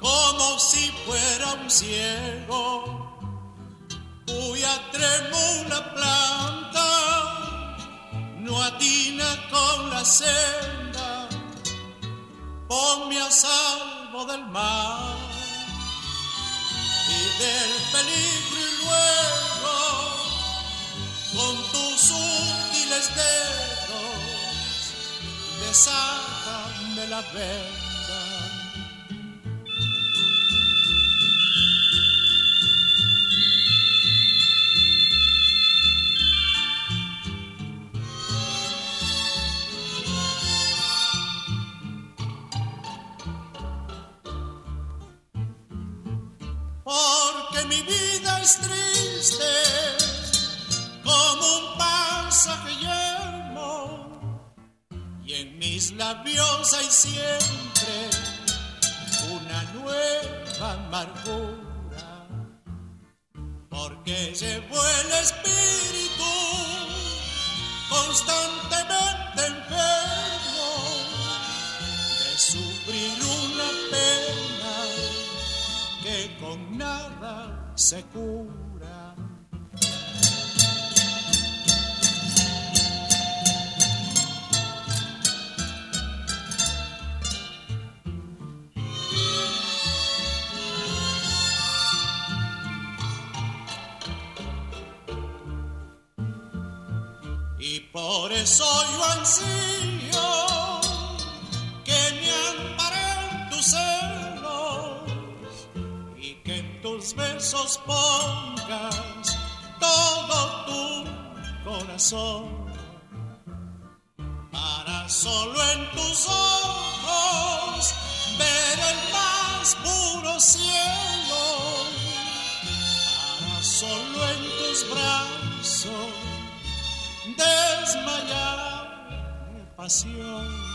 como si fuera un ciego, cuya trémula planta no atina con la senda, ponme a salvo del mar y del peligro y luego con tus útiles dedos besar porque mi vida es triste mis labios hay siempre una nueva amargura porque llevo el espíritu constantemente enfermo de sufrir una pena que con nada se cura. Y por eso yo ansío que me amparen tus celos y que en tus besos pongas todo tu corazón. Para solo en tus ojos ver el más puro cielo. Para solo en tus brazos desmayar de pasión